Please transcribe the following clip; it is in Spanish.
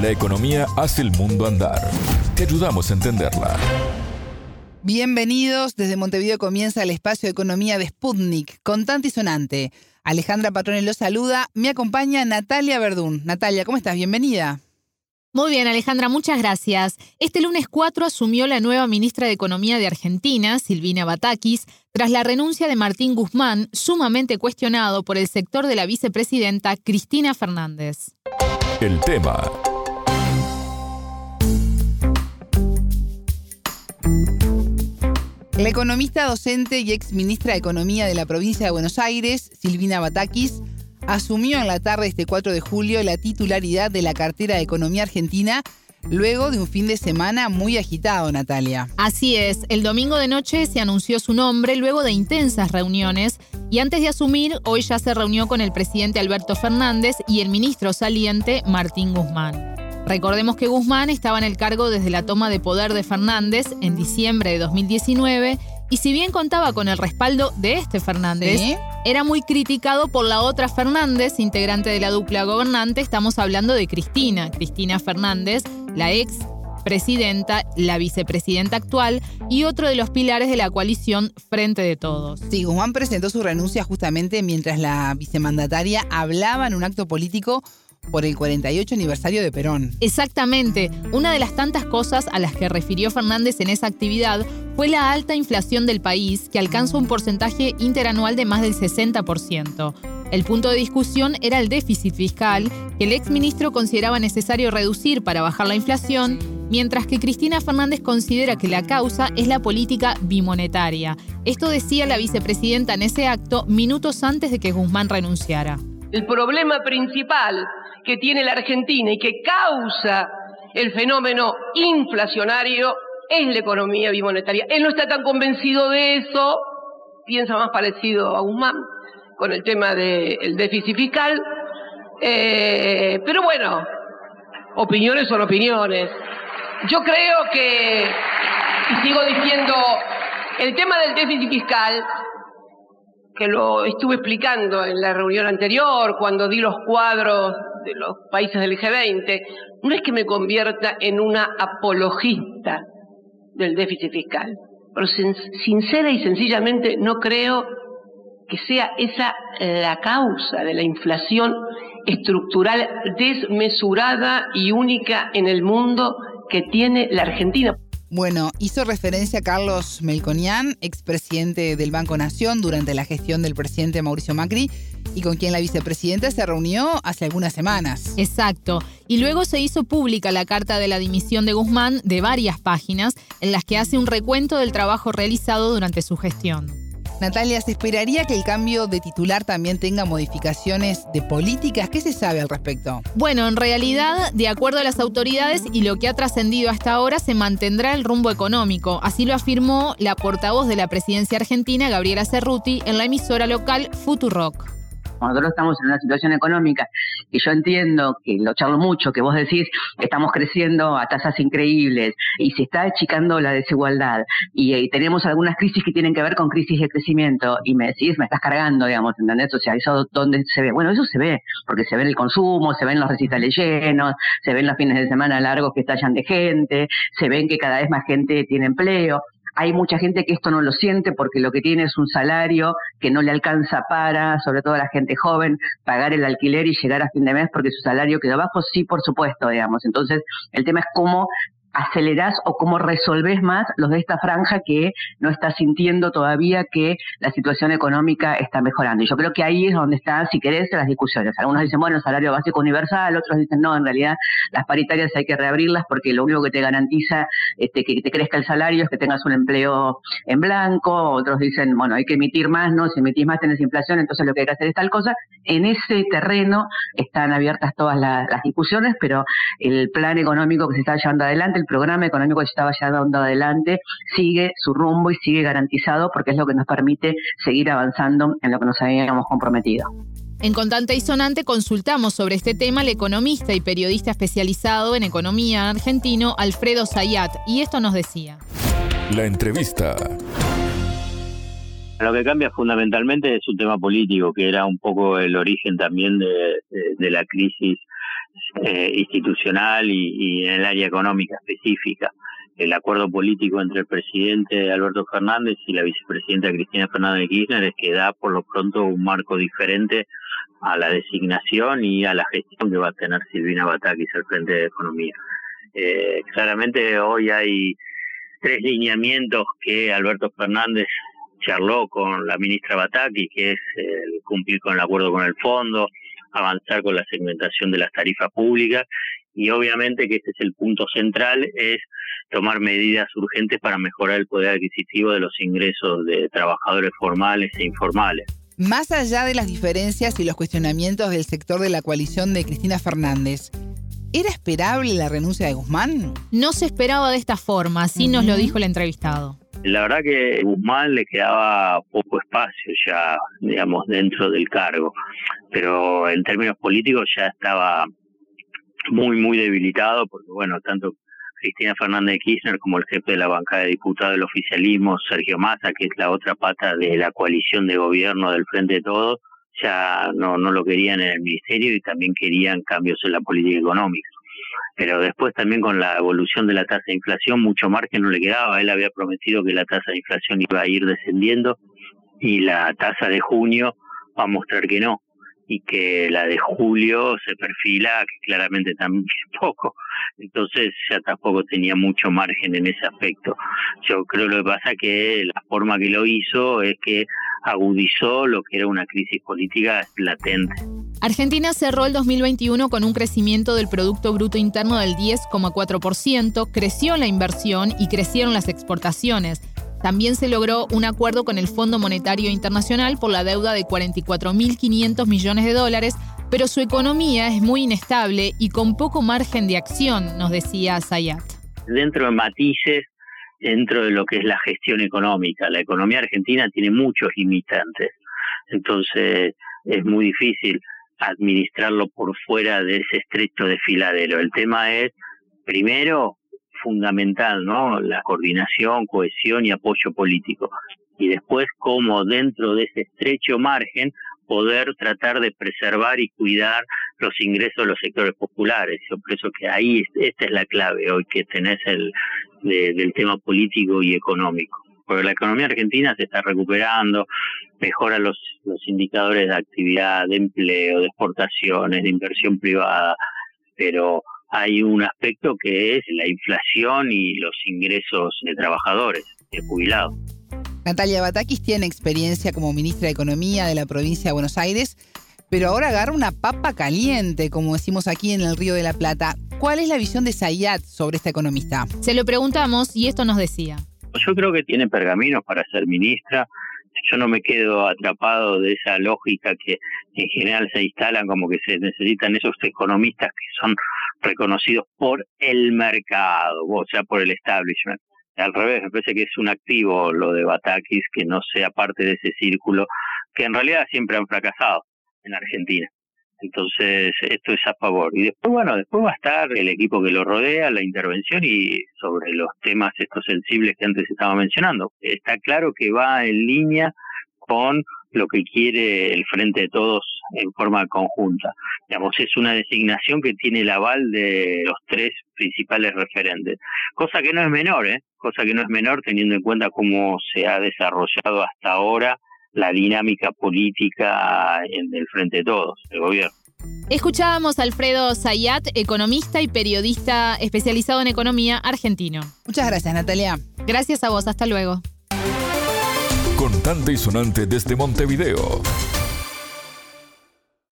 La economía hace el mundo andar. Te ayudamos a entenderla. Bienvenidos. Desde Montevideo comienza el espacio de economía de Sputnik, contante y sonante. Alejandra Patrone lo saluda. Me acompaña Natalia Verdún. Natalia, ¿cómo estás? Bienvenida. Muy bien, Alejandra, muchas gracias. Este lunes 4 asumió la nueva ministra de Economía de Argentina, Silvina Batakis, tras la renuncia de Martín Guzmán, sumamente cuestionado por el sector de la vicepresidenta Cristina Fernández. El tema. La economista docente y ex ministra de Economía de la provincia de Buenos Aires, Silvina Batakis, asumió en la tarde de este 4 de julio la titularidad de la cartera de Economía Argentina luego de un fin de semana muy agitado, Natalia. Así es, el domingo de noche se anunció su nombre luego de intensas reuniones y antes de asumir, hoy ya se reunió con el presidente Alberto Fernández y el ministro saliente Martín Guzmán. Recordemos que Guzmán estaba en el cargo desde la toma de poder de Fernández en diciembre de 2019 y si bien contaba con el respaldo de este Fernández, era muy criticado por la otra Fernández, integrante de la dupla gobernante. Estamos hablando de Cristina, Cristina Fernández, la ex presidenta, la vicepresidenta actual y otro de los pilares de la coalición Frente de Todos. Sí, Guzmán presentó su renuncia justamente mientras la vicemandataria hablaba en un acto político por el 48 aniversario de Perón. Exactamente. Una de las tantas cosas a las que refirió Fernández en esa actividad fue la alta inflación del país, que alcanza un porcentaje interanual de más del 60%. El punto de discusión era el déficit fiscal, que el exministro consideraba necesario reducir para bajar la inflación, mientras que Cristina Fernández considera que la causa es la política bimonetaria. Esto decía la vicepresidenta en ese acto minutos antes de que Guzmán renunciara. El problema principal que tiene la Argentina y que causa el fenómeno inflacionario es la economía bimonetaria. Él no está tan convencido de eso, piensa más parecido a Guzmán con el tema del déficit fiscal, eh, pero bueno, opiniones son opiniones. Yo creo que, y sigo diciendo, el tema del déficit fiscal que lo estuve explicando en la reunión anterior, cuando di los cuadros de los países del G20, no es que me convierta en una apologista del déficit fiscal, pero sincera y sencillamente no creo que sea esa la causa de la inflación estructural desmesurada y única en el mundo que tiene la Argentina. Bueno, hizo referencia a Carlos Melconian, expresidente del Banco Nación durante la gestión del presidente Mauricio Macri y con quien la vicepresidenta se reunió hace algunas semanas. Exacto. Y luego se hizo pública la carta de la dimisión de Guzmán de varias páginas en las que hace un recuento del trabajo realizado durante su gestión. Natalia, ¿se esperaría que el cambio de titular también tenga modificaciones de políticas? ¿Qué se sabe al respecto? Bueno, en realidad, de acuerdo a las autoridades y lo que ha trascendido hasta ahora, se mantendrá el rumbo económico. Así lo afirmó la portavoz de la presidencia argentina, Gabriela Cerruti, en la emisora local Futurock nosotros estamos en una situación económica que yo entiendo, que lo charlo mucho, que vos decís, estamos creciendo a tasas increíbles y se está achicando la desigualdad y, tenemos algunas crisis que tienen que ver con crisis de crecimiento y me decís, me estás cargando, digamos, ¿entendés? O sea, eso dónde se ve. Bueno, eso se ve, porque se ve el consumo, se ven los recitales llenos, se ven los fines de semana largos que estallan de gente, se ven que cada vez más gente tiene empleo. Hay mucha gente que esto no lo siente porque lo que tiene es un salario que no le alcanza para, sobre todo a la gente joven, pagar el alquiler y llegar a fin de mes porque su salario quedó bajo, sí, por supuesto, digamos. Entonces, el tema es cómo acelerás o cómo resolvés más los de esta franja que no está sintiendo todavía que la situación económica está mejorando. Y yo creo que ahí es donde están, si querés, las discusiones. Algunos dicen, bueno, salario básico universal, otros dicen, no, en realidad las paritarias hay que reabrirlas porque lo único que te garantiza este, que te crezca el salario es que tengas un empleo en blanco, otros dicen, bueno, hay que emitir más, ¿no? Si emitís más tenés inflación, entonces lo que hay que hacer es tal cosa. En ese terreno están abiertas todas las discusiones, pero el plan económico que se está llevando adelante, el programa económico que se estaba llevando adelante sigue su rumbo y sigue garantizado porque es lo que nos permite seguir avanzando en lo que nos habíamos comprometido. En Contante y Sonante consultamos sobre este tema al economista y periodista especializado en economía argentino Alfredo Zayat y esto nos decía. La entrevista. Lo que cambia fundamentalmente es un tema político, que era un poco el origen también de, de la crisis eh, institucional y, en el área económica específica. El acuerdo político entre el presidente Alberto Fernández y la vicepresidenta Cristina Fernández de Kirchner es que da por lo pronto un marco diferente a la designación y a la gestión que va a tener Silvina Batakis al frente de Economía. Eh, claramente hoy hay tres lineamientos que Alberto Fernández charló con la ministra Bataki, que es cumplir con el acuerdo con el fondo, avanzar con la segmentación de las tarifas públicas y obviamente que este es el punto central, es tomar medidas urgentes para mejorar el poder adquisitivo de los ingresos de trabajadores formales e informales. Más allá de las diferencias y los cuestionamientos del sector de la coalición de Cristina Fernández, ¿era esperable la renuncia de Guzmán? No se esperaba de esta forma, así nos lo dijo el entrevistado. La verdad que Guzmán le quedaba poco espacio ya, digamos, dentro del cargo, pero en términos políticos ya estaba muy, muy debilitado, porque bueno, tanto Cristina Fernández de Kirchner como el jefe de la bancada de diputados del oficialismo, Sergio Massa, que es la otra pata de la coalición de gobierno del Frente de Todos, ya no, no lo querían en el ministerio y también querían cambios en la política económica pero después también con la evolución de la tasa de inflación mucho margen no le quedaba. Él había prometido que la tasa de inflación iba a ir descendiendo y la tasa de junio va a mostrar que no y que la de julio se perfila que claramente también poco. Entonces ya tampoco tenía mucho margen en ese aspecto. Yo creo lo que pasa que la forma que lo hizo es que agudizó lo que era una crisis política latente. Argentina cerró el 2021 con un crecimiento del Producto Bruto Interno del 10,4%, creció la inversión y crecieron las exportaciones. También se logró un acuerdo con el Fondo Monetario Internacional por la deuda de 44.500 millones de dólares, pero su economía es muy inestable y con poco margen de acción, nos decía Zayat. Dentro de matices, dentro de lo que es la gestión económica, la economía argentina tiene muchos limitantes, entonces es muy difícil administrarlo por fuera de ese estrecho desfiladero. El tema es, primero, fundamental, ¿no? La coordinación, cohesión y apoyo político. Y después, cómo dentro de ese estrecho margen poder tratar de preservar y cuidar los ingresos de los sectores populares. Yo pienso que ahí esta es la clave hoy que tenés el del tema político y económico. Porque la economía argentina se está recuperando, mejora los, los indicadores de actividad, de empleo, de exportaciones, de inversión privada, pero hay un aspecto que es la inflación y los ingresos de trabajadores, de jubilados. Natalia Batakis tiene experiencia como ministra de Economía de la provincia de Buenos Aires, pero ahora agarra una papa caliente, como decimos aquí en el Río de la Plata. ¿Cuál es la visión de Sayat sobre esta economista? Se lo preguntamos y esto nos decía. Yo creo que tiene pergaminos para ser ministra. Yo no me quedo atrapado de esa lógica que en general se instalan como que se necesitan esos economistas que son reconocidos por el mercado, o sea, por el establishment. Al revés, me parece que es un activo lo de Batakis que no sea parte de ese círculo que en realidad siempre han fracasado en Argentina. Entonces, esto es a favor. Y después, bueno, después va a estar el equipo que lo rodea, la intervención y sobre los temas estos sensibles que antes estaba mencionando. Está claro que va en línea con lo que quiere el Frente de Todos en forma conjunta. Digamos, es una designación que tiene el aval de los tres principales referentes, cosa que no es menor, ¿eh? cosa que no es menor teniendo en cuenta cómo se ha desarrollado hasta ahora la dinámica política en el Frente de Todos, el gobierno. Escuchábamos a Alfredo Zayat, economista y periodista especializado en economía argentino. Muchas gracias, Natalia. Gracias a vos, hasta luego. Contante y sonante desde Montevideo.